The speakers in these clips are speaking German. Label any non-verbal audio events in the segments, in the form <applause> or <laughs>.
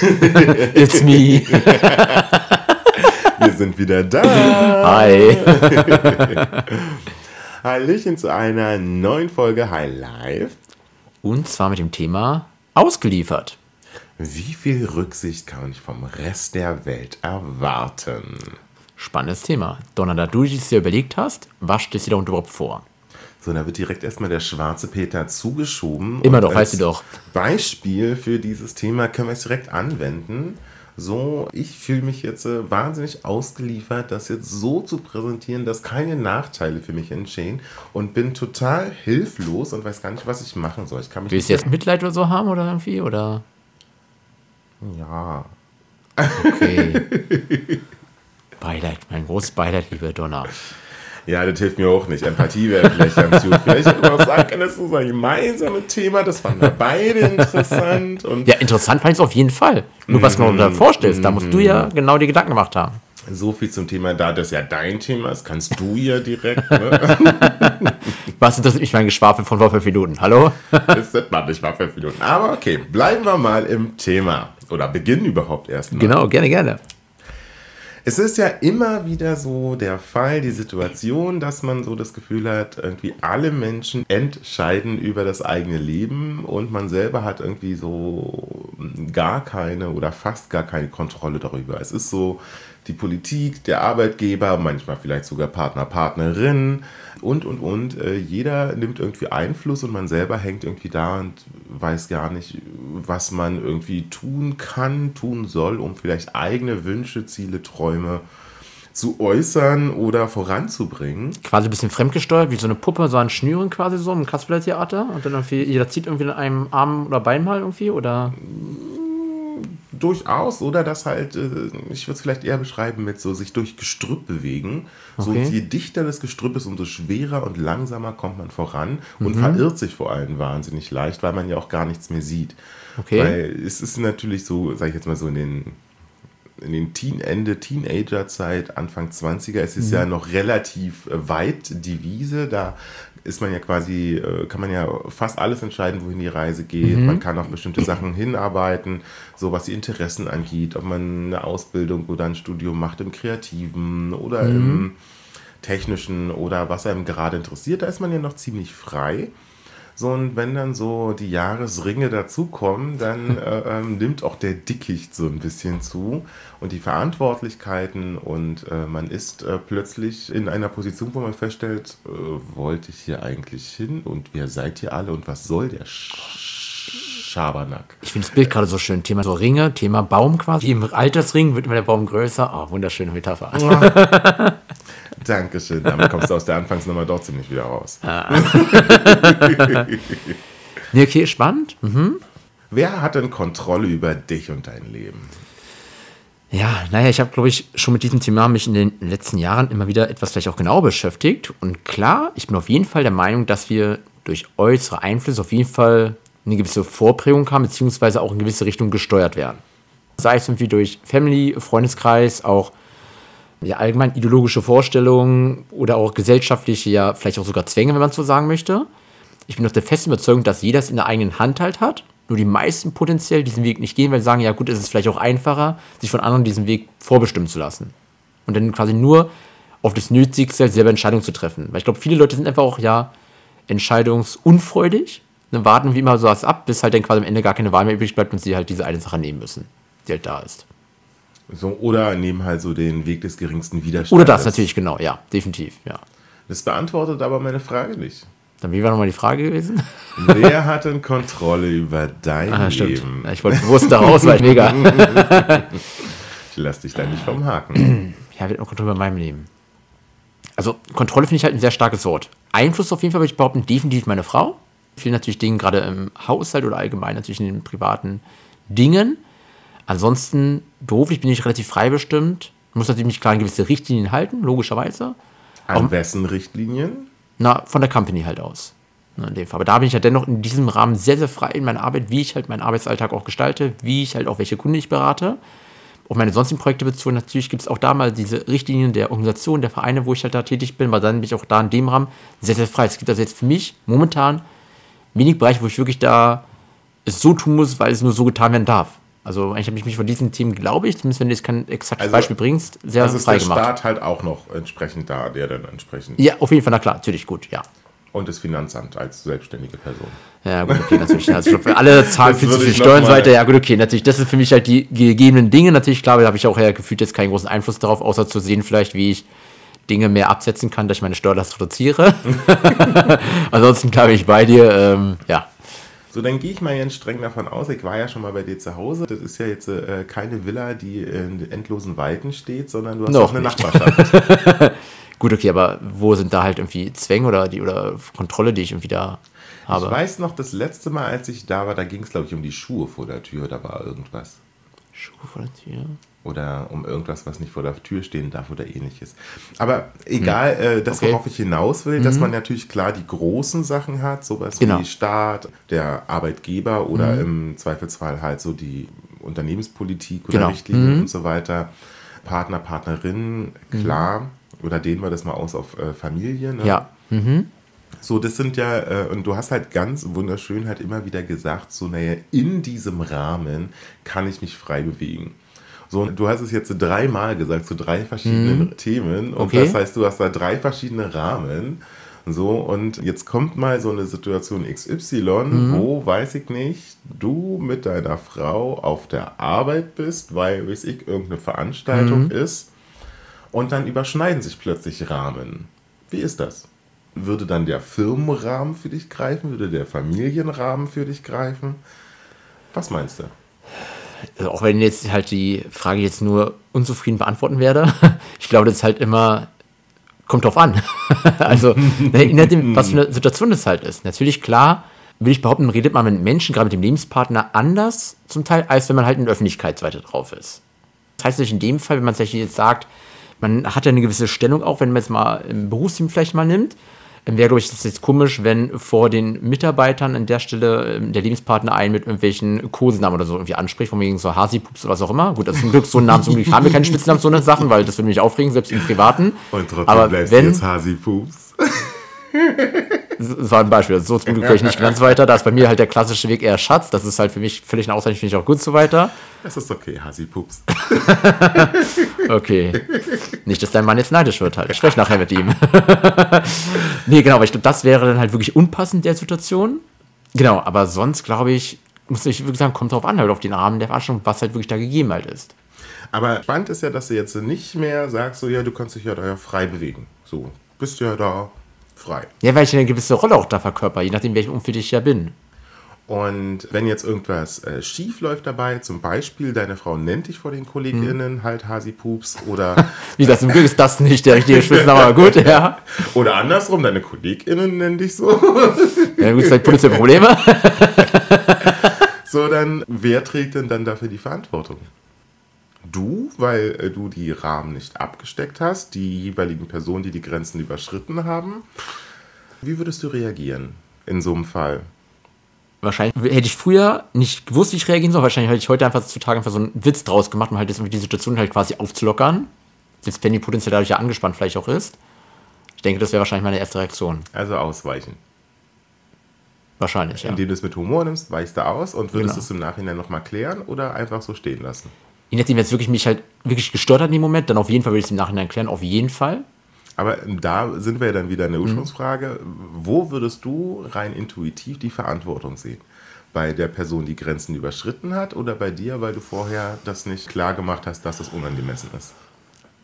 <laughs> It's me. <laughs> Wir sind wieder da. Hi. <laughs> Hallöchen zu einer neuen Folge High Life. Und zwar mit dem Thema ausgeliefert. Wie viel Rücksicht kann man vom Rest der Welt erwarten? Spannendes Thema. Donna, da du es dir überlegt hast, was stellst du dir überhaupt vor? So, da wird direkt erstmal der schwarze Peter zugeschoben. Immer doch, weißt du doch. Beispiel für dieses Thema können wir es direkt anwenden. So, ich fühle mich jetzt äh, wahnsinnig ausgeliefert, das jetzt so zu präsentieren, dass keine Nachteile für mich entstehen und bin total hilflos und weiß gar nicht, was ich machen soll. Ich kann mich Willst du jetzt Mitleid oder so haben oder irgendwie? Oder? ja. Okay. <laughs> Beileid, mein großes Beileid, liebe Donna. Ja, das hilft mir auch nicht. Empathie wäre vielleicht ganz gut. Vielleicht hätte man auch sagen können, das ist ein gemeinsames Thema. Das fanden wir beide interessant. Und Ja, interessant fand ich es auf jeden Fall. Nur was genau du da vorstellst, da musst du ja genau die Gedanken gemacht haben. so viel zum Thema, da das ja dein Thema ist, kannst du ja direkt. Ne? <laughs> Was interessiert mich mein Geschwafel von vor fünf Minuten? Hallo? das ist mal nicht mal fünf Minuten. Aber okay, bleiben wir mal im Thema. Oder beginnen überhaupt erstmal. Genau, gerne, gerne. Es ist ja immer wieder so der Fall, die Situation, dass man so das Gefühl hat, irgendwie alle Menschen entscheiden über das eigene Leben und man selber hat irgendwie so gar keine oder fast gar keine Kontrolle darüber. Es ist so die Politik, der Arbeitgeber, manchmal vielleicht sogar Partner, Partnerin und, und, und. Äh, Jeder nimmt irgendwie Einfluss und man selber hängt irgendwie da und weiß gar nicht, was man irgendwie tun kann, tun soll, um vielleicht eigene Wünsche, Ziele, Träume zu äußern oder voranzubringen. Quasi ein bisschen fremdgesteuert, wie so eine Puppe, so an Schnüren quasi so im Kasperle-Theater. Und dann irgendwie, jeder zieht irgendwie in einem Arm oder Bein mal irgendwie, oder? Durchaus, oder das halt, äh, ich würde es vielleicht eher beschreiben mit so sich durch Gestrüpp bewegen. So Okay. je dichter das Gestrüpp ist, umso schwerer und langsamer kommt man voran und verirrt sich vor allem wahnsinnig leicht, weil man ja auch gar nichts mehr sieht. Okay. Weil es ist natürlich so, sage ich jetzt mal so in den in den Teen Ende Teenagerzeit, Anfang 20er, es ist ja noch relativ äh, weit die Wiese, da ist man ja quasi, äh, kann man ja fast alles entscheiden, wohin die Reise geht. Man kann auf bestimmte Sachen hinarbeiten, so was die Interessen angeht, ob man eine Ausbildung oder ein Studium macht im Kreativen oder im Technischen oder was einem gerade interessiert, da ist man ja noch ziemlich frei. So, und wenn dann so die Jahresringe dazukommen, dann <laughs> äh, ähm, nimmt auch der Dickicht so ein bisschen zu. Und die Verantwortlichkeiten und äh, man ist äh, plötzlich in einer Position, wo man feststellt, äh, wollte ich hier eigentlich hin? Und wer seid ihr alle? Und was soll der Sch Schabernack? Ich finde das Bild gerade so schön. Thema so Ringe, Thema Baum quasi. Im Altersring wird immer der Baum größer. Oh, wunderschöne Metapher. <laughs> Dankeschön, damit kommst du aus der Anfangsnummer doch ziemlich wieder raus. <laughs> Nee, okay, spannend. Mhm. Wer hat denn Kontrolle über dich und dein Leben? Ja, naja, ich habe, glaube ich, schon mit diesem Thema mich in den letzten Jahren immer wieder etwas vielleicht auch genauer beschäftigt. Und klar, ich bin auf jeden Fall der Meinung, dass wir durch äußere Einflüsse auf jeden Fall eine gewisse Vorprägung haben, beziehungsweise auch in gewisse Richtung gesteuert werden. Sei es irgendwie durch Family, Freundeskreis, auch ja, allgemein ideologische Vorstellungen oder auch gesellschaftliche, ja, vielleicht auch sogar Zwänge, wenn man so sagen möchte. Ich bin auch der festen Überzeugung, dass jeder es in der eigenen Hand halt hat. Nur die meisten potenziell diesen Weg nicht gehen, weil sie sagen, ja gut, es ist vielleicht auch einfacher, sich von anderen diesen Weg vorbestimmen zu lassen. Und dann quasi nur auf das Nötigste selber Entscheidungen zu treffen. Weil ich glaube, viele Leute sind einfach auch, ja, entscheidungsunfreudig. Dann warten wie immer so was ab, bis halt dann quasi am Ende gar keine Wahl mehr übrig bleibt und sie halt diese eine Sache nehmen müssen, die halt da ist. So, oder nehmen halt so den Weg des geringsten Widerstands. Oder das natürlich, genau, ja, definitiv, ja. Das beantwortet aber meine Frage nicht. Dann, wie war nochmal die Frage gewesen? <laughs> Wer hat denn Kontrolle über dein Ah, stimmt. Leben? Ich wollte bewusst da raus, weil ich mega. <laughs> Ich lass dich da nicht vom Haken. <clears throat> Ja, wird noch Kontrolle über meinem Leben. Also, Kontrolle finde ich halt ein sehr starkes Wort. Einfluss auf jeden Fall würde ich behaupten, definitiv meine Frau. Vielen natürlich Dingen, gerade im Haushalt oder allgemein natürlich in den privaten Dingen. Ansonsten, beruflich bin ich relativ frei bestimmt. Muss natürlich mich klar an gewisse Richtlinien halten, logischerweise. An Auch, wessen Richtlinien? Na, von der Company halt aus. Ne, in dem Fall. Aber da bin ich ja dennoch in diesem Rahmen sehr, sehr frei in meiner Arbeit, wie ich halt meinen Arbeitsalltag auch gestalte, wie ich halt auch welche Kunden ich berate. Auf meine sonstigen Projekte bezogen, natürlich gibt es auch da mal diese Richtlinien der Organisation, der Vereine, wo ich halt da tätig bin, weil dann bin ich auch da in dem Rahmen sehr, sehr frei. Es gibt also jetzt für mich momentan wenig Bereiche, wo ich wirklich da es so tun muss, weil es nur so getan werden darf. Also eigentlich habe ich mich von diesem Team, glaube ich, zumindest wenn du jetzt kein exaktes also, Beispiel bringst, sehr also frei gemacht. Also ist der Staat halt auch noch entsprechend da, der dann entsprechend... Ja, auf jeden Fall, na klar, natürlich, gut, ja. Und das Finanzamt als selbstständige Person. Ja, gut, okay, natürlich. Also für alle <laughs> zahlen viel zu viel Steuern und so weiter. Ja, gut, okay, natürlich. Das sind für mich halt die gegebenen Dinge. Natürlich, klar, da habe ich auch ja gefühlt jetzt keinen großen Einfluss darauf, außer zu sehen, vielleicht, wie ich Dinge mehr absetzen kann, dass ich meine Steuerlast reduziere. <laughs> Ansonsten, glaube ich, bei dir, ähm, ja. So, dann gehe ich mal ganz streng davon aus, ich war ja schon mal bei dir zu Hause. Das ist ja jetzt äh, keine Villa, die in endlosen Weiten steht, sondern du hast Noch auch eine nicht. Nachbarschaft. <laughs> Gut, okay, aber wo sind da halt irgendwie Zwänge oder die oder Kontrolle, die ich irgendwie da habe? Ich weiß noch, das letzte Mal, als ich da war, da ging es, glaube ich, um die Schuhe vor der Tür, da war irgendwas. Schuhe vor der Tür? Oder um irgendwas, was nicht vor der Tür stehen darf oder ähnliches. Aber egal, hm. äh, das, okay. worauf ich hinaus will, mhm. dass man natürlich klar die großen Sachen hat, sowas genau. wie Staat, der Arbeitgeber oder mhm. im Zweifelsfall halt so die Unternehmenspolitik oder genau. Richtlinien mhm. und so weiter. Partner, Partnerinnen, klar. Mhm oder dehnen wir das mal aus auf äh, Familie. Ne? Ja. Mhm. So, das sind ja, äh, und du hast halt ganz wunderschön halt immer wieder gesagt, so, naja, in diesem Rahmen kann ich mich frei bewegen. So, du hast es jetzt dreimal gesagt, zu drei verschiedenen mhm. Themen. Und okay. das heißt, du hast da drei verschiedene Rahmen. So, und jetzt kommt mal so eine Situation XY, mhm. wo, weiß ich nicht, du mit deiner Frau auf der Arbeit bist, weil, weiß ich, irgendeine Veranstaltung mhm. ist und dann überschneiden sich plötzlich Rahmen. Wie ist das? Würde dann der Firmenrahmen für dich greifen? Würde der Familienrahmen für dich greifen? Was meinst du? Also auch wenn jetzt halt die Frage jetzt nur unzufrieden beantworten werde, <laughs> ich glaube, das ist halt immer, kommt drauf an. <laughs> also, ne, je nachdem, was für eine Situation das halt ist. Natürlich, klar, will ich behaupten, redet man mit Menschen, gerade mit dem Lebenspartner, anders zum Teil, als wenn man halt in der Öffentlichkeit weiter drauf ist. Das heißt natürlich in dem Fall, wenn man tatsächlich jetzt sagt, man hat ja eine gewisse Stellung auch, wenn man jetzt mal im Berufsteam vielleicht mal nimmt. Wäre, glaube ich, das jetzt komisch, wenn vor den Mitarbeitern an der Stelle ähm, der Lebenspartner einen mit irgendwelchen Kosenamen oder so irgendwie anspricht, von wegen so Hasi-Pups oder was auch immer. Gut, das ist zum Glück so ein Namen, zum Glück haben wir keine Spitznamen, so eine Sachen, weil das würde mich aufregen, selbst im Privaten. Und trotzdem Aber wenn, jetzt Hasi-Pups. <laughs> das war ein Beispiel. So zum Glück vielleicht nicht <laughs> ganz weiter. Da ist bei mir halt der klassische Weg eher Schatz. Das ist halt für mich völlig eine Auszeichnung, finde ich auch gut so weiter. Das ist okay, Hasi-Pups. <laughs> okay. Nicht, dass dein Mann jetzt neidisch wird halt. Ich spreche nachher mit ihm. <laughs> nee, genau, aber ich glaube, das wäre dann halt wirklich unpassend der Situation. Genau, aber sonst glaube ich, muss ich wirklich sagen, kommt drauf an, halt auf den Rahmen der Veranstaltung, was halt wirklich da gegeben halt ist. Aber spannend ist ja, dass du jetzt nicht mehr sagst, so ja, du kannst dich ja da ja frei bewegen. So, bist ja da frei. Ja, weil ich eine gewisse Rolle auch da verkörper, je nachdem, welchem Umfeld ich ja bin. Und wenn jetzt irgendwas äh, schief läuft dabei, zum Beispiel deine Frau nennt dich vor den KollegInnen hm. halt Hasi Pups oder. <laughs> Wie das zum Glück ist das nicht der richtige Spitzname, aber gut, ja. <laughs> Oder andersrum, deine KollegInnen nennen dich so. ja, gut, vielleicht potenzielle Probleme. <laughs> so, dann, wer trägt denn dann dafür die Verantwortung? Du, weil äh, du die Rahmen nicht abgesteckt hast, die jeweiligen Personen, die die Grenzen überschritten haben. Wie würdest du reagieren in so einem Fall? Wahrscheinlich hätte ich früher nicht gewusst, wie ich reagieren soll. Wahrscheinlich hätte ich heute einfach zutage einfach so einen Witz draus gemacht, um halt die Situation halt quasi aufzulockern. Selbst wenn die potenziell dadurch ja angespannt vielleicht auch ist. Ich denke, das wäre wahrscheinlich meine erste Reaktion. Also ausweichen. Wahrscheinlich, ja. Indem du es mit Humor nimmst, weichst du aus und würdest genau. es im Nachhinein nochmal klären oder einfach so stehen lassen? Je nachdem, wenn es wirklich mich halt wirklich gestört hat in dem Moment, dann auf jeden Fall würde ich es im Nachhinein klären, auf jeden Fall. Aber da sind wir ja dann wieder in der mhm. Ursprungsfrage. Mhm. Wo würdest du rein intuitiv die Verantwortung sehen? Bei der Person, die Grenzen überschritten hat oder bei dir, weil du vorher das nicht klar gemacht hast, dass es unangemessen ist?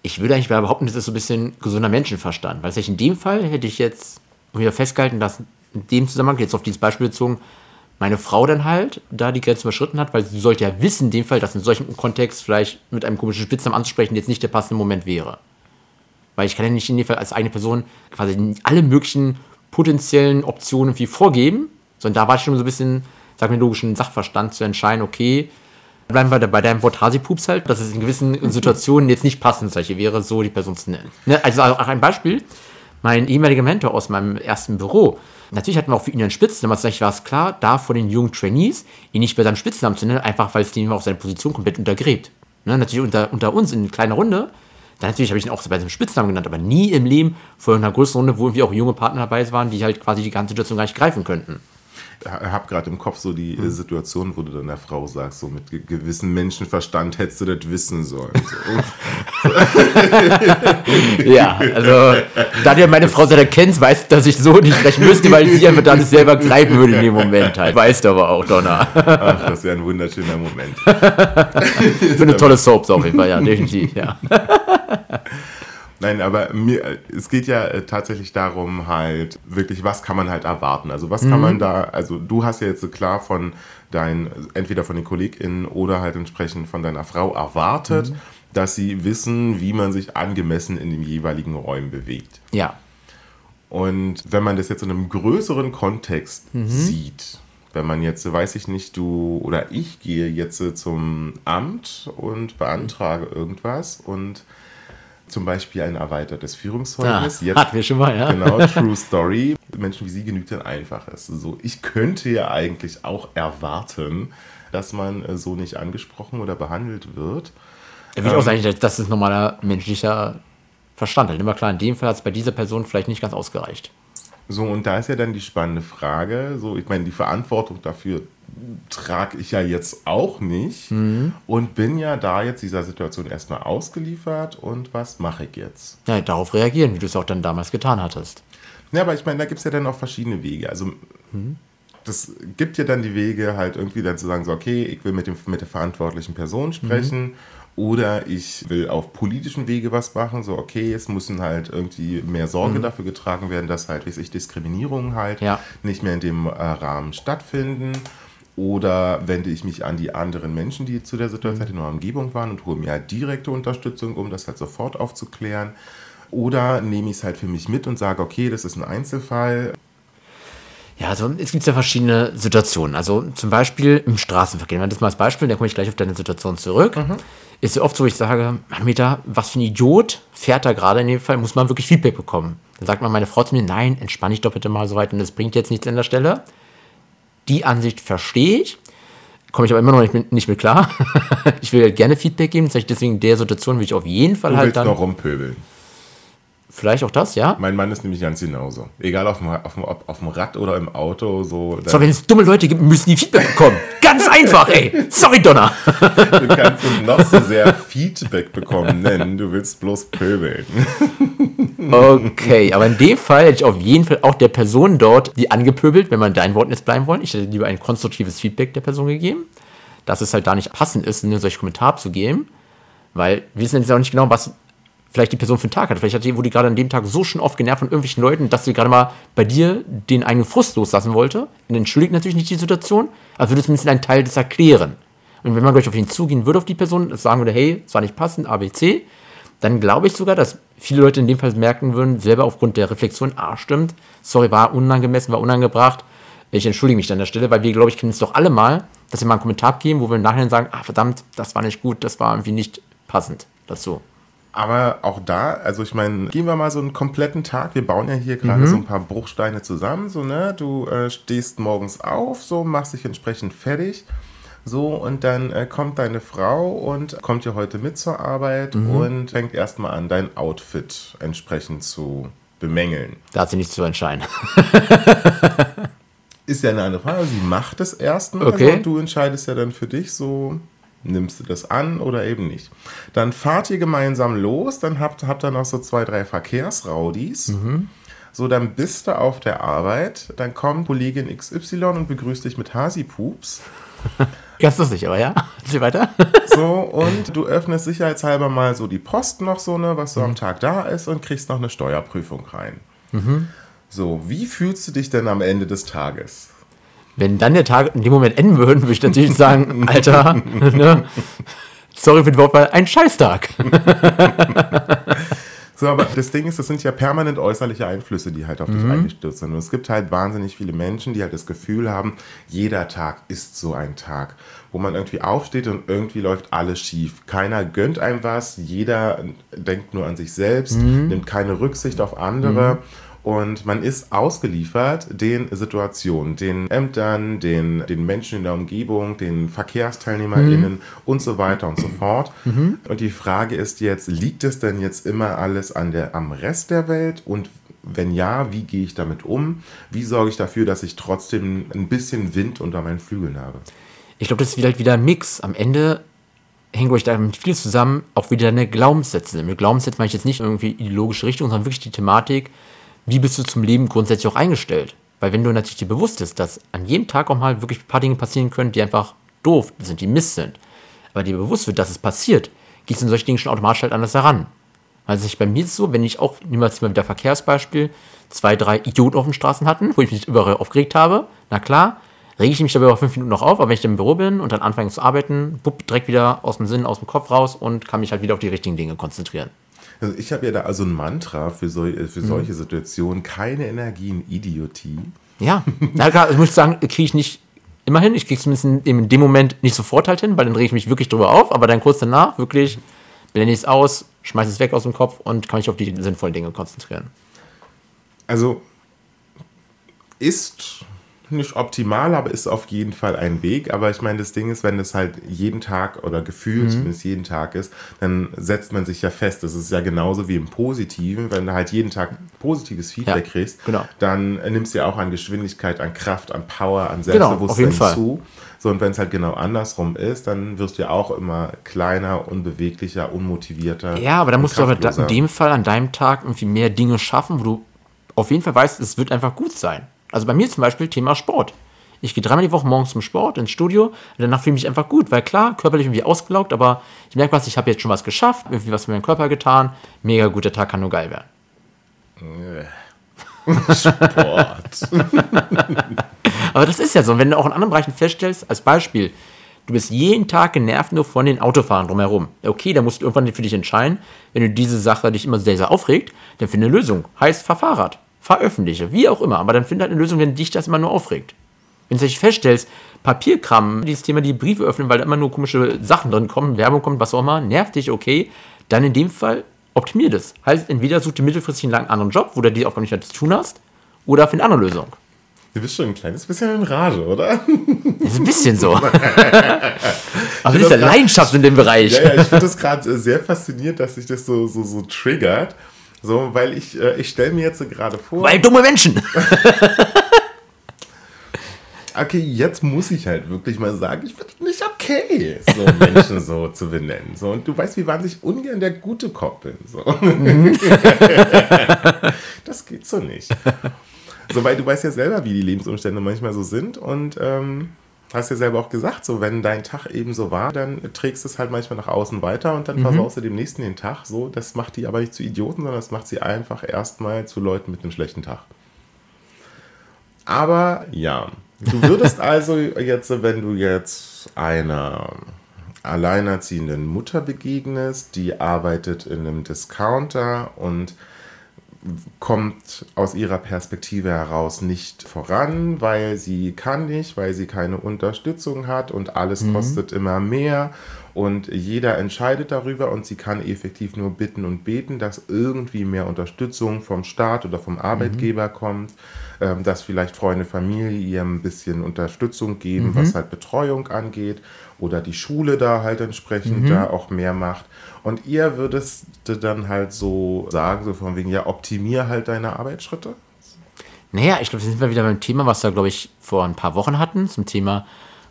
Ich würde eigentlich behaupten, das ist so ein bisschen gesunder Menschenverstand. Weil in dem Fall hätte ich jetzt wieder festgehalten, dass in dem Zusammenhang, jetzt auf dieses Beispiel bezogen, meine Frau dann halt da die Grenze überschritten hat, weil sie sollte ja wissen, in dem Fall, dass in solchem Kontext vielleicht mit einem komischen Spitznamen anzusprechen jetzt nicht der passende Moment wäre. Weil ich kann ja nicht in dem Fall als eine Person quasi alle möglichen potenziellen Optionen wie vorgeben, Sondern da war ich schon so ein bisschen, sag mir, logischen Sachverstand zu entscheiden, okay, bleiben wir bei deinem Wort Hasi-Pups halt, dass es in gewissen Situationen jetzt nicht passend solche wäre, so die Person zu nennen. Ne? Also auch ein Beispiel, mein ehemaliger Mentor aus meinem ersten Büro, natürlich hatten wir auch für ihn einen Spitznamen, aber war es klar, da vor den jungen Trainees ihn nicht bei seinem Spitznamen zu nennen, einfach weil es dem auch seine Position komplett untergräbt. Ne? Natürlich unter, unter uns in kleiner Runde, dann natürlich habe ich ihn auch bei seinem Spitznamen genannt, aber nie im Leben vor einer größeren Runde, wo irgendwie auch junge Partner dabei waren, die halt quasi die ganze Situation gar nicht greifen könnten habe gerade im Kopf so die mhm. Situation, wo du dann der Frau sagst, so mit gewissem Menschenverstand hättest du das wissen sollen. So. <laughs> ja, also da du ja meine Frau sehr kennst, weißt du, dass ich so nicht sprechen müsste, weil sie einfach dann selber greifen würde in dem Moment halt. Weißt du aber auch, Donna. Ach, das wäre ein wunderschöner Moment. <laughs> Für eine tolle Soap auf jeden Fall, ja, definitiv, ja. <laughs> Nein, aber mir, es geht ja äh, tatsächlich darum, halt wirklich, was kann man halt erwarten? Also was mhm. kann man da, also du hast ja jetzt so klar von deinen, entweder von den KollegInnen oder halt entsprechend von deiner Frau erwartet, mhm. dass sie wissen, wie man sich angemessen in den jeweiligen Räumen bewegt. Ja. Und wenn man das jetzt in einem größeren Kontext mhm. sieht, wenn man jetzt, weiß ich nicht, du oder ich gehe jetzt zum Amt und beantrage irgendwas und zum Beispiel ein erweitertes Führungszeugnis. Ja, hatten wir schon mal, ja. Genau, <laughs> True Story. Menschen wie Sie genügt ein einfaches. So, ich könnte ja eigentlich auch erwarten, dass man äh, so nicht angesprochen oder behandelt wird. Ja, würde ähm, auch sagen, das ist normaler menschlicher Verstand. Halt immer klar, in dem Fall hat es bei dieser Person vielleicht nicht ganz ausgereicht. So, und da ist ja dann die spannende Frage, so, ich meine, die Verantwortung dafür trage ich ja jetzt auch nicht mhm. und bin ja da jetzt dieser Situation erstmal ausgeliefert und was mache ich jetzt? Ja, darauf reagieren, wie du es auch dann damals getan hattest. Ja, aber ich meine, da gibt es ja dann auch verschiedene Wege. Also mhm. das gibt ja dann die Wege, halt irgendwie dann zu sagen, so, okay, ich will mit, dem, mit der verantwortlichen Person sprechen mhm. oder ich will auf politischen Wege was machen, so, okay, es müssen halt irgendwie mehr Sorge mhm. dafür getragen werden, dass halt, wie sich Diskriminierungen halt ja. nicht mehr in dem äh, Rahmen stattfinden. Oder wende ich mich an die anderen Menschen, die zu der Situation in meiner Umgebung waren und hole mir halt direkte Unterstützung, um das halt sofort aufzuklären. Oder nehme ich es halt für mich mit und sage, okay, das ist ein Einzelfall. Ja, also es gibt ja verschiedene Situationen. Also zum Beispiel im Straßenverkehr. Wenn das mal als Beispiel, dann komme ich gleich auf deine Situation zurück. Mhm. Ist ja oft so, wo ich sage, Manometer, was für ein Idiot fährt da gerade in dem Fall, muss man wirklich Feedback bekommen. Dann sagt man meine Frau zu mir, nein, entspann dich doch bitte mal so weit und das bringt jetzt nichts an der Stelle. Die Ansicht verstehe ich, komme ich aber immer noch nicht mit, nicht mit klar. <laughs> ich will halt gerne Feedback geben, deswegen in der Situation will ich auf jeden Fall du halt willst dann... noch rumpöbeln. Vielleicht auch das, ja? Mein Mann ist nämlich ganz genauso. Egal auf dem, auf dem, auf dem Rad oder im Auto. So, so, wenn es dumme Leute gibt, müssen die Feedback bekommen. <laughs> ganz einfach, ey. Sorry, Donner. du kannst noch so sehr <laughs> Feedback bekommen nennen. Du willst bloß pöbeln. Okay, aber in dem Fall hätte ich auf jeden Fall auch der Person dort die angepöbelt, wenn man dein Wort jetzt bleiben wollen. Ich hätte lieber ein konstruktives Feedback der Person gegeben. Dass es halt da nicht passend ist, einen solchen Kommentar zu geben. Weil wir wissen jetzt auch nicht genau, was vielleicht die Person für einen Tag hat. Vielleicht hat die, wurde die gerade an dem Tag so schon oft genervt von irgendwelchen Leuten, dass sie gerade mal bei dir den eigenen Frust loslassen wollte. Und entschuldigt natürlich nicht die Situation, aber würde zumindest einen Teil des erklären. Und wenn man gleich auf ihn zugehen würde, auf die Person, sagen würde, hey, es war nicht passend, ABC, dann glaube ich sogar, dass viele Leute in dem Fall merken würden, selber aufgrund der Reflexion, ah, stimmt, sorry, war unangemessen, war unangebracht, ich entschuldige mich an der Stelle, weil wir, glaube ich, kennen es doch alle mal, dass wir mal einen Kommentar geben, wo wir im Nachhinein sagen, ah, verdammt, das war nicht gut, das war irgendwie nicht passend dazu. Aber auch da, also ich meine, gehen wir mal so einen kompletten Tag. Wir bauen ja hier gerade mhm. so ein paar Bruchsteine zusammen. So, ne? Du äh, stehst morgens auf, so machst dich entsprechend fertig. So, und dann äh, kommt deine Frau und kommt ja heute mit zur Arbeit mhm. und fängt erstmal an, dein Outfit entsprechend zu bemängeln. Da hat sie nichts zu entscheiden. <laughs> Ist ja eine andere Frage. Sie macht es erstmal okay. und du entscheidest ja dann für dich so, nimmst du das an oder eben nicht. Dann fahrt ihr gemeinsam los, dann habt, habt ihr noch so zwei, drei Verkehrsraudis. Mhm. So, dann bist du auf der Arbeit, dann kommt Kollegin XY und begrüßt dich mit Hasi-Pups. <laughs> Ganz lustig, aber ja. Sieh weiter. <laughs> so, und du öffnest sicherheitshalber mal so die Post noch so, ne, was so mhm. am Tag da ist und kriegst noch eine Steuerprüfung rein. Mhm. So, wie fühlst du dich denn am Ende des Tages? Wenn dann der Tag in dem Moment enden würde, würde ich natürlich <laughs> sagen, Alter, ne, sorry für den Wortwahl, ein Scheißtag. So, aber das Ding ist, das sind ja permanent äußerliche Einflüsse, die halt auf dich eingestürzt sind. Und es gibt halt wahnsinnig viele Menschen, die halt das Gefühl haben, jeder Tag ist so ein Tag, wo man irgendwie aufsteht und irgendwie läuft alles schief. Keiner gönnt einem was, jeder denkt nur an sich selbst, nimmt keine Rücksicht auf andere. Und man ist ausgeliefert den Situationen, den Ämtern, den, den Menschen in der Umgebung, den VerkehrsteilnehmerInnen und so weiter und so fort. Und die Frage ist jetzt, liegt es denn jetzt immer alles an der, am Rest der Welt? Und wenn ja, wie gehe ich damit um? Wie sorge ich dafür, dass ich trotzdem ein bisschen Wind unter meinen Flügeln habe? Ich glaube, das ist wieder, halt wieder ein Mix. Am Ende hängt euch damit viel zusammen, auch wieder eine Glaubenssätze. Mit Glaubenssätzen meine ich jetzt nicht irgendwie ideologische Richtung, sondern wirklich die Thematik, wie bist du zum Leben grundsätzlich auch eingestellt? Weil wenn du natürlich dir bewusst bist, dass an jedem Tag auch mal wirklich ein paar Dinge passieren können, die einfach doof sind, die Mist sind, aber dir bewusst wird, dass es passiert, gehst du in solche Dinge schon automatisch halt anders heran. Also ich, bei mir ist es so, wenn ich auch, nehmen wir jetzt mal wieder Verkehrsbeispiel, zwei, drei Idioten auf den Straßen hatten, wo ich mich überall aufgeregt habe, na klar, rege ich mich dabei über fünf Minuten noch auf, aber wenn ich dann im Büro bin und dann anfange zu arbeiten, bupp, direkt wieder aus dem Sinn, aus dem Kopf raus und kann mich halt wieder auf die richtigen Dinge konzentrieren. Also ich habe ja da also ein Mantra für, so, für solche Situationen, keine Energie in Idiotie. Ja, na klar, ich muss sagen, kriege ich nicht immer hin. Ich kriege es zumindest in dem Moment nicht sofort halt hin, weil dann rege ich mich wirklich drüber auf, aber dann kurz danach wirklich blende ich es aus, schmeiße es weg aus dem Kopf und kann mich auf die sinnvollen Dinge konzentrieren. Also ist nicht optimal, aber ist auf jeden Fall ein Weg. Aber ich meine, das Ding ist, wenn es halt jeden Tag oder gefühlt zumindest jeden Tag ist, dann setzt man sich ja fest. Das ist ja genauso wie im Positiven. Wenn du halt jeden Tag positives Feedback Ja, kriegst, genau. dann nimmst du ja auch an Geschwindigkeit, an Kraft, an Power, an Genau, Selbstbewusstsein Fall. zu. So, und wenn es halt genau andersrum ist, dann wirst du ja auch immer kleiner, unbeweglicher, unmotivierter. Ja, aber dann musst du aber in dem Fall an deinem Tag irgendwie mehr Dinge schaffen, wo du auf jeden Fall weißt, es wird einfach gut sein. Also bei mir zum Beispiel Thema Sport. Ich gehe dreimal die Woche morgens zum Sport, ins Studio, und danach fühle ich mich einfach gut, weil klar, körperlich irgendwie ausgelaugt, aber ich merke was, ich habe jetzt schon was geschafft, irgendwie was für meinen Körper getan, mega guter Tag kann nur geil werden. Sport. <laughs> Aber das ist ja so. Und wenn du auch in anderen Bereichen feststellst, als Beispiel, du bist jeden Tag genervt nur von den Autofahrern drumherum. Okay, da musst du irgendwann für dich entscheiden, wenn du diese Sache dich immer sehr, sehr aufregt, dann finde eine Lösung. Heißt, fahr Fahrrad, fahr öffentliche, wie auch immer. Aber dann finde halt eine Lösung, wenn dich das immer nur aufregt. Wenn du dich feststellst, Papierkram, dieses Thema, die Briefe öffnen, weil da immer nur komische Sachen drin kommen, Werbung kommt, was auch immer, nervt dich, okay, dann in dem Fall optimier das. Heißt, entweder such dir mittelfristig einen anderen Job, wo du die Aufgabe nicht mehr zu tun hast, oder finde eine andere Lösung. Du bist schon ein kleines bisschen in Rage, oder? Das ist ein bisschen so. <laughs> Aber das ist ja Leidenschaft in dem Bereich. Ja, ja, ich finde das gerade sehr faszinierend, dass sich das so, so, so triggert. So, weil ich, äh, ich stelle mir jetzt gerade vor, Weil dumme Menschen. <laughs> okay, jetzt muss ich halt wirklich mal sagen, ich finde es nicht okay, so Menschen so zu benennen. So, und du weißt, wie wahnsinnig ungern der gute Cop bin. So. <laughs> das geht so nicht. So, weil du weißt ja selber, wie die Lebensumstände manchmal so sind und ähm, hast ja selber auch gesagt, so wenn dein Tag eben so war, dann trägst du es halt manchmal nach außen weiter und dann versaust du dem nächsten den Tag. So, das macht die aber nicht zu Idioten, sondern das macht sie einfach erstmal zu Leuten mit einem schlechten Tag. Aber ja, du würdest <laughs> also jetzt, wenn du jetzt einer alleinerziehenden Mutter begegnest, die arbeitet in einem Discounter und kommt aus ihrer Perspektive heraus nicht voran, weil sie kann nicht, weil sie keine Unterstützung hat und alles kostet immer mehr. Und jeder entscheidet darüber und sie kann effektiv nur bitten und beten, dass irgendwie mehr Unterstützung vom Staat oder vom Arbeitgeber kommt, ähm, dass vielleicht Freunde, Familie ihr ein bisschen Unterstützung geben, was halt Betreuung angeht oder die Schule da halt entsprechend da auch mehr macht. Und ihr würdest dann halt so sagen, so von wegen, ja, optimier halt deine Arbeitsschritte. Naja, ich glaube, da sind wir wieder beim Thema, was wir, glaube ich, vor ein paar Wochen hatten, zum Thema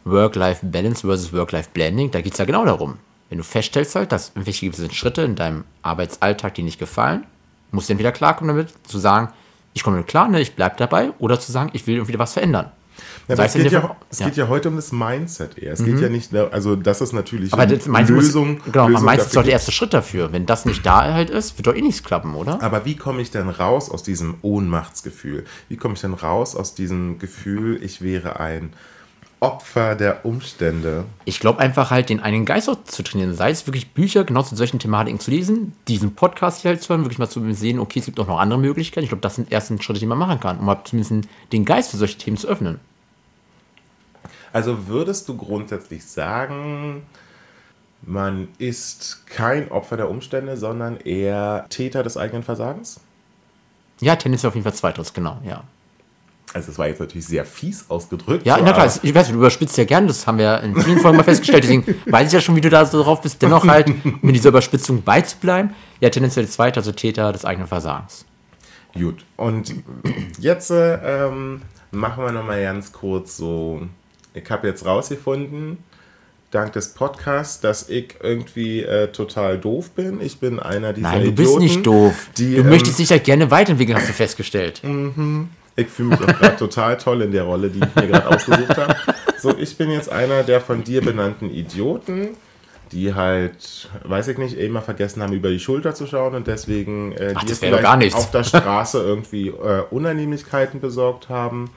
Work-Life-Balance versus Work-Life-Blending. Da geht es ja genau darum. Wenn du feststellst halt, dass irgendwelche gewissen Schritte in deinem Arbeitsalltag dir nicht gefallen, musst du entweder klarkommen damit, zu sagen, ich komme damit klar, ne, ich bleibe dabei, oder zu sagen, ich will irgendwie was verändern. Ja, es geht, ja, es ja. geht ja heute um das Mindset eher. Es geht ja nicht, also das ist natürlich Aber das Lösung. muss, genau, Lösung du, ist doch der erste Schritt dafür. Wenn das nicht da halt ist, wird doch eh nichts klappen, oder? Aber wie komme ich denn raus aus diesem Ohnmachtsgefühl? Wie komme ich denn raus aus diesem Gefühl, ich wäre ein Opfer der Umstände. Ich glaube einfach halt, den einen Geist auch zu trainieren. Sei es wirklich Bücher genau zu solchen Thematiken zu lesen, diesen Podcast hier halt zu hören, wirklich mal zu sehen, okay, es gibt auch noch andere Möglichkeiten. Ich glaube, das sind ersten Schritte, die man machen kann, um zumindest den Geist für solche Themen zu öffnen. Also würdest du grundsätzlich sagen, man ist kein Opfer der Umstände, sondern eher Täter des eigenen Versagens? Ja, tendenziell auf jeden Fall zweiteres, genau, ja. Also das war jetzt natürlich sehr fies ausgedrückt. Ja, so, na klar, ich weiß, du überspitzt ja gern, das haben wir in vielen Folgen mal festgestellt, deswegen <laughs> weiß ich ja schon, wie du da so drauf bist. Dennoch halt, um in dieser Überspitzung beizubleiben, ja, tendenziell zweiter, also Täter des eigenen Versagens. Gut, und jetzt ähm, machen wir nochmal ganz kurz so, ich habe jetzt rausgefunden, dank des Podcasts, dass ich irgendwie äh, total doof bin. Ich bin einer dieser Nein, du Idioten, bist nicht doof. Die, du ähm, möchtest dich ja gerne weiterentwickeln, hast du festgestellt. Ich fühle mich auch gerade <laughs> total toll in der Rolle, die ich mir gerade ausgesucht habe. So, ich bin jetzt einer der von dir benannten Idioten, die halt, weiß ich nicht, immer vergessen haben, über die Schulter zu schauen und deswegen äh, Ach, dir nichts. auf der Straße irgendwie äh, Unannehmlichkeiten besorgt haben.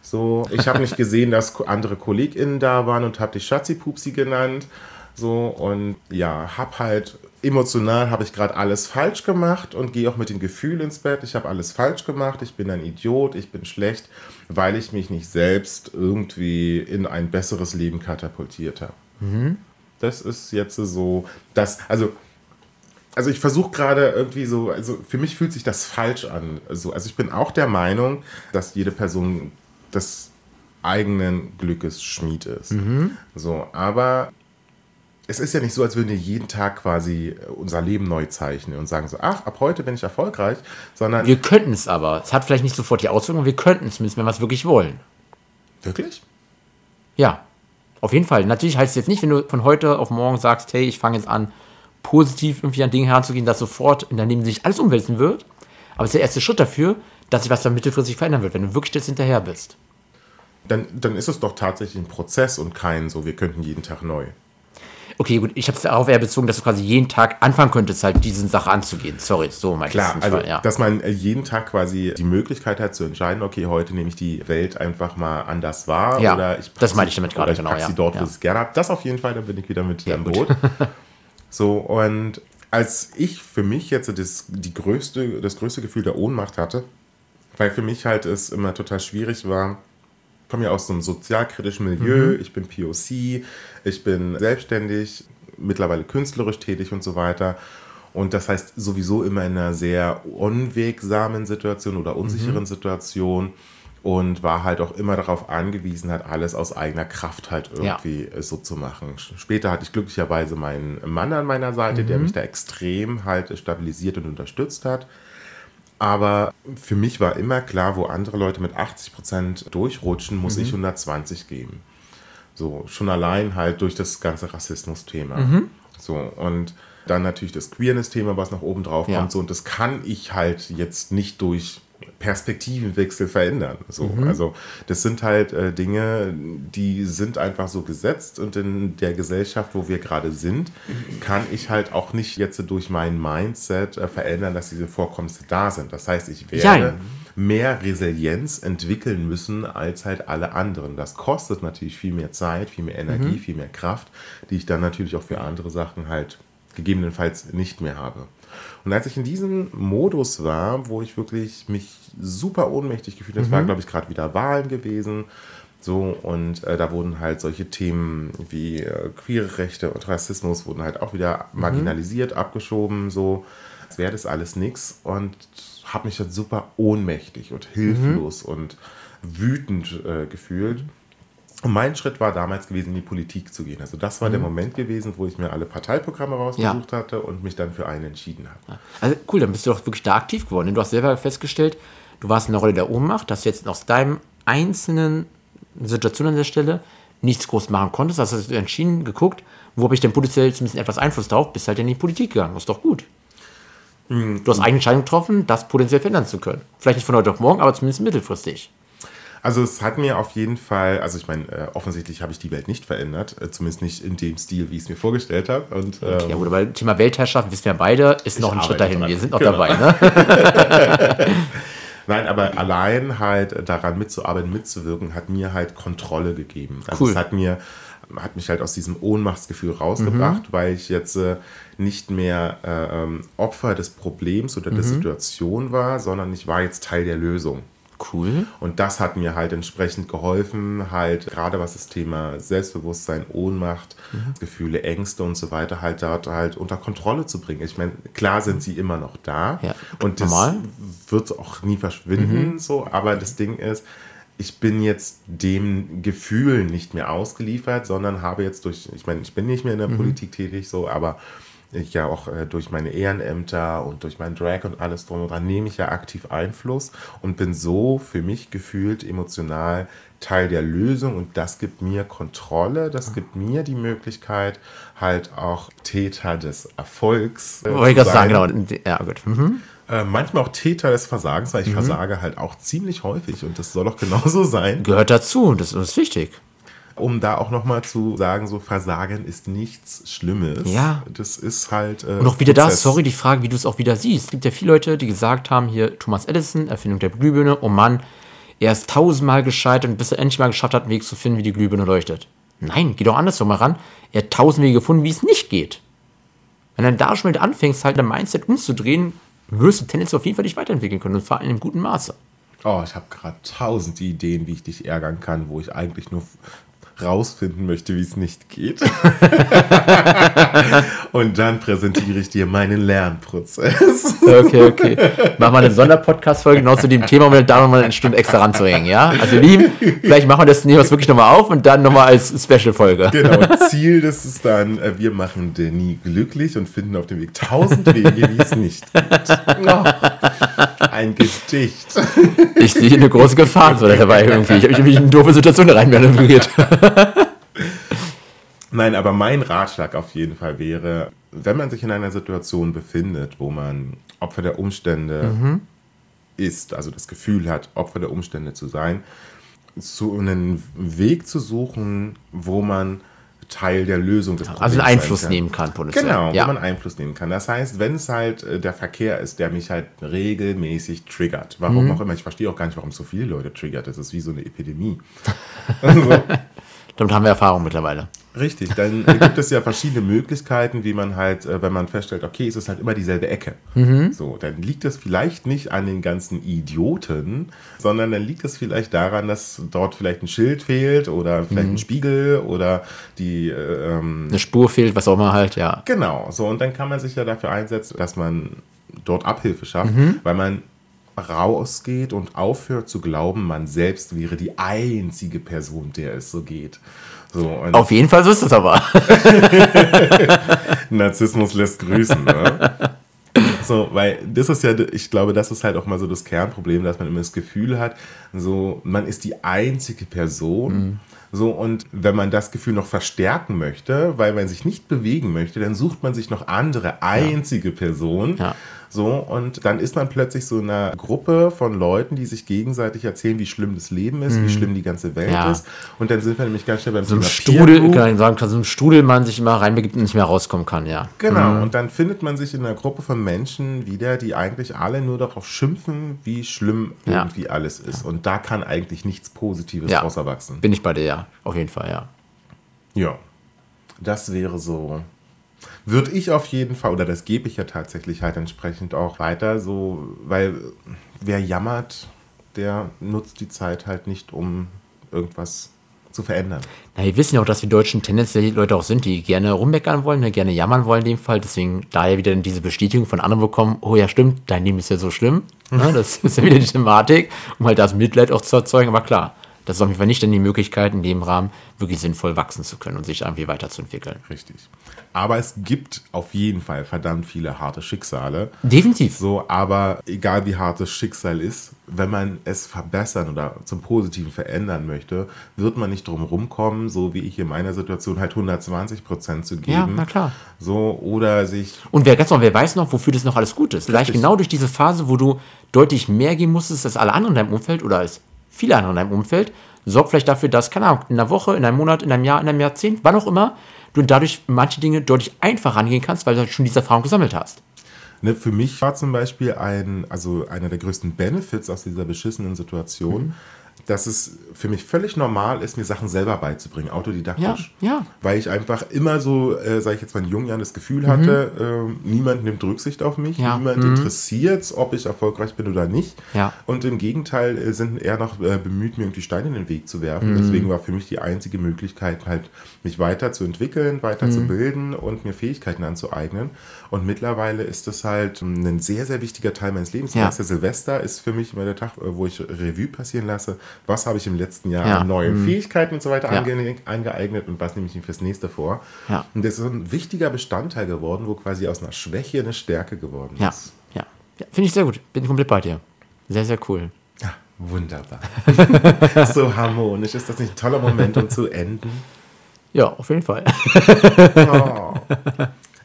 So, ich habe nicht gesehen, dass andere KollegInnen da waren und habe dich Schatzi-Pupsi genannt. So, und ja, hab halt emotional habe ich gerade alles falsch gemacht und gehe auch mit dem Gefühl ins Bett, ich habe alles falsch gemacht, ich bin ein Idiot, ich bin schlecht, weil ich mich nicht selbst irgendwie in ein besseres Leben katapultiert habe. Das ist jetzt so, das, also also ich versuche gerade irgendwie so, also für mich fühlt sich das falsch an. Also, also ich bin auch der Meinung, dass jede Person des eigenen Glückes Schmied ist. So, aber es ist ja nicht so, als würden wir jeden Tag quasi unser Leben neu zeichnen und sagen so, ach, ab heute bin ich erfolgreich, sondern Wir könnten es aber. Es hat vielleicht nicht sofort die Auswirkungen, wir könnten es zumindest, wenn wir es wirklich wollen. wirklich? Ja, auf jeden Fall. Natürlich heißt es jetzt nicht, wenn du von heute auf morgen sagst, hey, ich fange jetzt an, positiv irgendwie an Dinge heranzugehen, dass sofort in deinem Leben sich alles umwälzen wird. Aber es ist der erste Schritt dafür, dass sich was dann mittelfristig verändern wird, wenn du wirklich jetzt hinterher bist. Dann, dann ist es doch tatsächlich ein Prozess und kein so, wir könnten jeden Tag neu. Okay, gut, ich habe es darauf eher bezogen, dass du quasi jeden Tag anfangen könntest, halt diese Sache anzugehen. Sorry, so mein Klar, also ja. dass man äh, jeden Tag quasi die Möglichkeit hat zu entscheiden, okay, heute nehme ich die Welt einfach mal anders wahr Ja, oder ich das meine ich damit gerade, ich genau, pack ja, sie dort, wo ich es gerne habe. Das auf jeden Fall, da bin ich wieder mit Ja. Boot. <laughs> so, und als ich für mich jetzt das, die größte, das größte Gefühl der Ohnmacht hatte, weil für mich halt es immer total schwierig war, ich komme ja aus so einem sozialkritischen Milieu, Mhm. ich bin POC, ich bin selbstständig, mittlerweile künstlerisch tätig und so weiter. Und das heißt sowieso immer in einer sehr unwegsamen Situation oder unsicheren Mhm. Situation und war halt auch immer darauf angewiesen, halt alles aus eigener Kraft halt Ja. irgendwie äh, so zu machen. Später hatte ich glücklicherweise meinen Mann an meiner Seite, Mhm. der mich da extrem halt stabilisiert und unterstützt hat. Aber für mich war immer klar, wo andere Leute mit 80% durchrutschen, muss ich 120 geben. So, schon allein halt durch das ganze Rassismus-Thema. So, und dann natürlich das Queerness-Thema, was noch oben drauf Ja. kommt. So, und das kann ich halt jetzt nicht durch Perspektivenwechsel verändern. So, also das sind halt äh, Dinge, die sind einfach so gesetzt und in der Gesellschaft, wo wir gerade sind, kann ich halt auch nicht jetzt durch mein Mindset äh, verändern, dass diese Vorkommnisse da sind. Das heißt, ich werde Jein. mehr Resilienz entwickeln müssen als halt alle anderen. Das kostet natürlich viel mehr Zeit, viel mehr Energie, viel mehr Kraft, die ich dann natürlich auch für andere Sachen halt gegebenenfalls nicht mehr habe. Und als ich in diesem Modus war, wo ich wirklich mich super ohnmächtig gefühlt habe, es war, glaube ich, gerade wieder Wahlen gewesen, so, und äh, da wurden halt solche Themen wie äh, queere Rechte und Rassismus wurden halt auch wieder marginalisiert, abgeschoben, so, als wäre das alles nix und habe mich dann super ohnmächtig und hilflos und wütend äh, gefühlt. Und mein Schritt war damals gewesen, in die Politik zu gehen. Also das war der Moment gewesen, wo ich mir alle Parteiprogramme rausgesucht hatte und mich dann für einen entschieden habe. Also cool, dann bist du doch wirklich da aktiv geworden. Denn du hast selber festgestellt, du warst in der Rolle der Ohnmacht, dass du jetzt aus deinem einzelnen Situation an der Stelle nichts groß machen konntest. Hast du entschieden, geguckt, wo habe ich denn potenziell zumindest etwas Einfluss drauf, bist halt in die Politik gegangen. Das ist doch gut. Hm. Du hast eigene Entscheidung getroffen, das potenziell verändern zu können. Vielleicht nicht von heute auf morgen, aber zumindest mittelfristig. Also es hat mir auf jeden Fall, also ich meine, äh, offensichtlich habe ich die Welt nicht verändert, äh, zumindest nicht in dem Stil, wie ich es mir vorgestellt habe. Und ähm, Ja gut, aber Thema Weltherrschaft, wissen wir beide, ist noch ein Schritt dahin. dran. Wir sind noch Genau. dabei, ne? <laughs> Nein, aber allein halt daran mitzuarbeiten, mitzuwirken, hat mir halt Kontrolle gegeben. Also Cool. es hat mir hat mich halt aus diesem Ohnmachtsgefühl rausgebracht, Mhm. weil ich jetzt äh, nicht mehr äh, ähm, Opfer des Problems oder der Mhm. Situation war, sondern ich war jetzt Teil der Lösung. Cool. Und das hat mir halt entsprechend geholfen, halt gerade was das Thema Selbstbewusstsein, Ohnmacht, Mhm. Gefühle, Ängste und so weiter halt dort halt unter Kontrolle zu bringen. Ich meine, klar sind sie immer noch da Ja, und das normal. wird auch nie verschwinden, Mhm. so, aber das Ding ist, ich bin jetzt dem Gefühl nicht mehr ausgeliefert, sondern habe jetzt durch, ich meine, ich bin nicht mehr in der Mhm. Politik tätig, so, aber ich ja auch äh, durch meine Ehrenämter und durch meinen Drag und alles drum und dran nehme ich ja aktiv Einfluss und bin so für mich gefühlt emotional Teil der Lösung und das gibt mir Kontrolle, das gibt mir die Möglichkeit, halt auch Täter des Erfolgs äh, Wollte ich gerade sagen, genau. Ja, gut. Mhm. Äh, manchmal auch Täter des Versagens, weil ich versage halt auch ziemlich häufig und das soll auch genauso sein. Gehört dazu, das ist wichtig. Um da auch nochmal zu sagen, so Versagen ist nichts Schlimmes. Ja. Das ist halt. Äh, Und auch wieder das, Prozess. sorry, die Frage, wie du es auch wieder siehst. Es gibt ja viele Leute, die gesagt haben, hier Thomas Edison, Erfindung der Glühbirne, oh Mann, er ist tausendmal gescheitert und bis er endlich mal geschafft hat, einen Weg zu finden, wie die Glühbirne leuchtet. Nein, geh doch andersrum mal ran. Er hat tausend Wege gefunden, wie es nicht geht. Wenn du da schon mit anfängst, halt dein Mindset umzudrehen, wirst du tendenziell auf jeden Fall dich weiterentwickeln können und vor allem in guten Maße. Oh, ich habe gerade tausend Ideen, wie ich dich ärgern kann, wo ich eigentlich nur rausfinden möchte, wie es nicht geht. <laughs> Und dann präsentiere ich dir meinen Lernprozess. Okay, okay. Machen wir eine Sonderpodcast-Folge genau zu dem Thema, um da nochmal eine Stunde extra ranzuhängen, ja? Also, lieben, vielleicht machen wir das, nehmen wir es wirklich nochmal auf und dann nochmal als Special-Folge. Genau, Ziel das ist dann, äh, wir machen Denis glücklich und finden auf dem Weg tausend Wege, wie es nicht geht. <laughs> Oh, ein Gedicht. <laughs> Ich sehe eine große Gefahr so dabei irgendwie. Ich habe mich in eine doofe Situation reinmanövriert. <laughs> Nein, aber mein Ratschlag auf jeden Fall wäre, wenn man sich in einer Situation befindet, wo man Opfer der Umstände ist, also das Gefühl hat, Opfer der Umstände zu sein, zu einen Weg zu suchen, wo man Teil der Lösung des Problems Also einen sein Einfluss kann. nehmen kann, potenziell. Genau, ja. wo man Einfluss nehmen kann. Das heißt, wenn es halt äh, der Verkehr ist, der mich halt regelmäßig triggert, warum Mhm. auch immer, ich verstehe auch gar nicht, warum es so viele Leute triggert, das ist wie so eine Epidemie. <laughs> Also, Damit haben wir Erfahrung mittlerweile. Richtig, dann äh, gibt es ja verschiedene Möglichkeiten, wie man halt, äh, wenn man feststellt, okay, es ist halt immer dieselbe Ecke. So, dann liegt es vielleicht nicht an den ganzen Idioten, sondern dann liegt es vielleicht daran, dass dort vielleicht ein Schild fehlt oder vielleicht ein Spiegel oder die, äh, ähm, Eine Spur fehlt, was auch immer halt, ja. genau, so und dann kann man sich ja dafür einsetzen, dass man dort Abhilfe schafft, weil man rausgeht und aufhört zu glauben, man selbst wäre die einzige Person, der es so geht. So, Auf jeden Fall so ist es aber. <laughs> Narzissmus lässt grüßen. Ne? So, weil das ist ja, ich glaube, das ist halt auch mal so das Kernproblem, dass man immer das Gefühl hat, so, man ist die einzige Person. Mhm. So, und wenn man das Gefühl noch verstärken möchte, weil man sich nicht bewegen möchte, dann sucht man sich noch andere einzige Personen. Ja. So, und dann ist man plötzlich so in einer Gruppe von Leuten, die sich gegenseitig erzählen, wie schlimm das Leben ist, wie schlimm die ganze Welt Mhm. Ja. ist. Und dann sind wir nämlich ganz schnell beim So Thema Strudel, kann sagen, so ein Strudel man sich immer reinbegibt und nicht mehr rauskommen kann, ja. Genau, und dann findet man sich in einer Gruppe von Menschen wieder, die eigentlich alle nur darauf schimpfen, wie schlimm Ja. irgendwie alles ist. Und da kann eigentlich nichts Positives Ja. draus erwachsen. Bin ich bei dir, ja. Auf jeden Fall, ja. Ja, das wäre so. Würde ich auf jeden Fall, oder das gebe ich ja tatsächlich halt entsprechend auch weiter, so, weil wer jammert, der nutzt die Zeit halt nicht, um irgendwas zu verändern. Na, wir wissen ja auch, dass die Deutschen tendenziell Leute auch sind, die gerne rummeckern wollen, ne, gerne jammern wollen in dem Fall. Deswegen daher wieder diese Bestätigung von anderen bekommen, oh ja, stimmt, dein Leben ist ja so schlimm. Ne, das ist ja wieder die Thematik, um halt das Mitleid auch zu erzeugen. Aber klar, das ist auf jeden Fall nicht dann die Möglichkeit, in dem Rahmen wirklich sinnvoll wachsen zu können und sich irgendwie weiterzuentwickeln. Richtig. Aber es gibt auf jeden Fall verdammt viele harte Schicksale. Definitiv. So, aber egal wie hart das Schicksal ist, wenn man es verbessern oder zum Positiven verändern möchte, wird man nicht drum rumkommen, so wie ich in meiner Situation halt 120 Prozent zu geben. Ja, na klar. So, oder sich, Und wer ganz noch, wer weiß noch, wofür das noch alles gut ist. Vielleicht genau durch diese Phase, wo du deutlich mehr geben musstest als alle anderen in deinem Umfeld oder als viele andere in deinem Umfeld, sorgt vielleicht dafür, dass, keine Ahnung, in einer Woche, in einem Monat, in einem Jahr, in einem Jahrzehnt, wann auch immer, du dadurch manche Dinge deutlich einfacher angehen kannst, weil du halt schon diese Erfahrung gesammelt hast. Ne, für mich war zum Beispiel ein, also einer der größten Benefits aus dieser beschissenen Situation, Mhm. Dass es für mich völlig normal ist, mir Sachen selber beizubringen, autodidaktisch. Ja, ja. Weil ich einfach immer so, äh, sage ich jetzt mal in jungen Jahren, das Gefühl hatte, ähm, niemand nimmt Rücksicht auf mich, Mhm. Ja. niemand Mhm. interessiert ob ich erfolgreich bin oder nicht. Ja. Und im Gegenteil äh, sind eher noch äh, bemüht, mir irgendwie Steine in den Weg zu werfen. Mhm. Deswegen war für mich die einzige Möglichkeit, halt mich weiterzuentwickeln, Mhm. weiterzubilden und mir Fähigkeiten anzueignen. Und mittlerweile ist das halt ein sehr, sehr wichtiger Teil meines Lebens. Ja. Ja. Silvester ist für mich immer der Tag, äh, wo ich Revue passieren lasse, was habe ich im letzten Jahr Ja. an neuen Fähigkeiten und so weiter Ja. ange eingeeignet und was nehme ich mir fürs nächste vor. Ja. Und das ist so ein wichtiger Bestandteil geworden, wo quasi aus einer Schwäche eine Stärke geworden ist. ja. ja Finde ich sehr gut. Bin komplett bei dir. Sehr, sehr cool. Ja, wunderbar. <laughs> so harmonisch. Ist das nicht ein toller Moment, um zu enden? Ja, auf jeden Fall. Oh.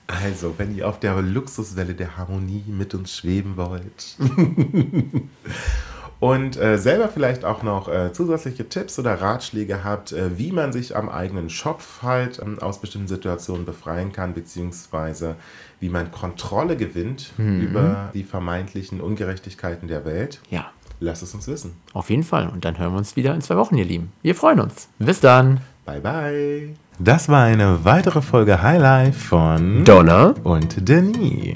Also, wenn ihr auf der Luxuswelle der Harmonie mit uns schweben wollt <laughs> und äh, selber vielleicht auch noch äh, zusätzliche Tipps oder Ratschläge habt, äh, wie man sich am eigenen Schopf halt ähm, aus bestimmten Situationen befreien kann, beziehungsweise wie man Kontrolle gewinnt über die vermeintlichen Ungerechtigkeiten der Welt, Ja, lasst es uns wissen. auf jeden Fall. Und dann hören wir uns wieder in zwei Wochen, ihr Lieben. Wir freuen uns. Bis dann. Bye bye. Das war eine weitere Folge Highlight von Donna. und Denis.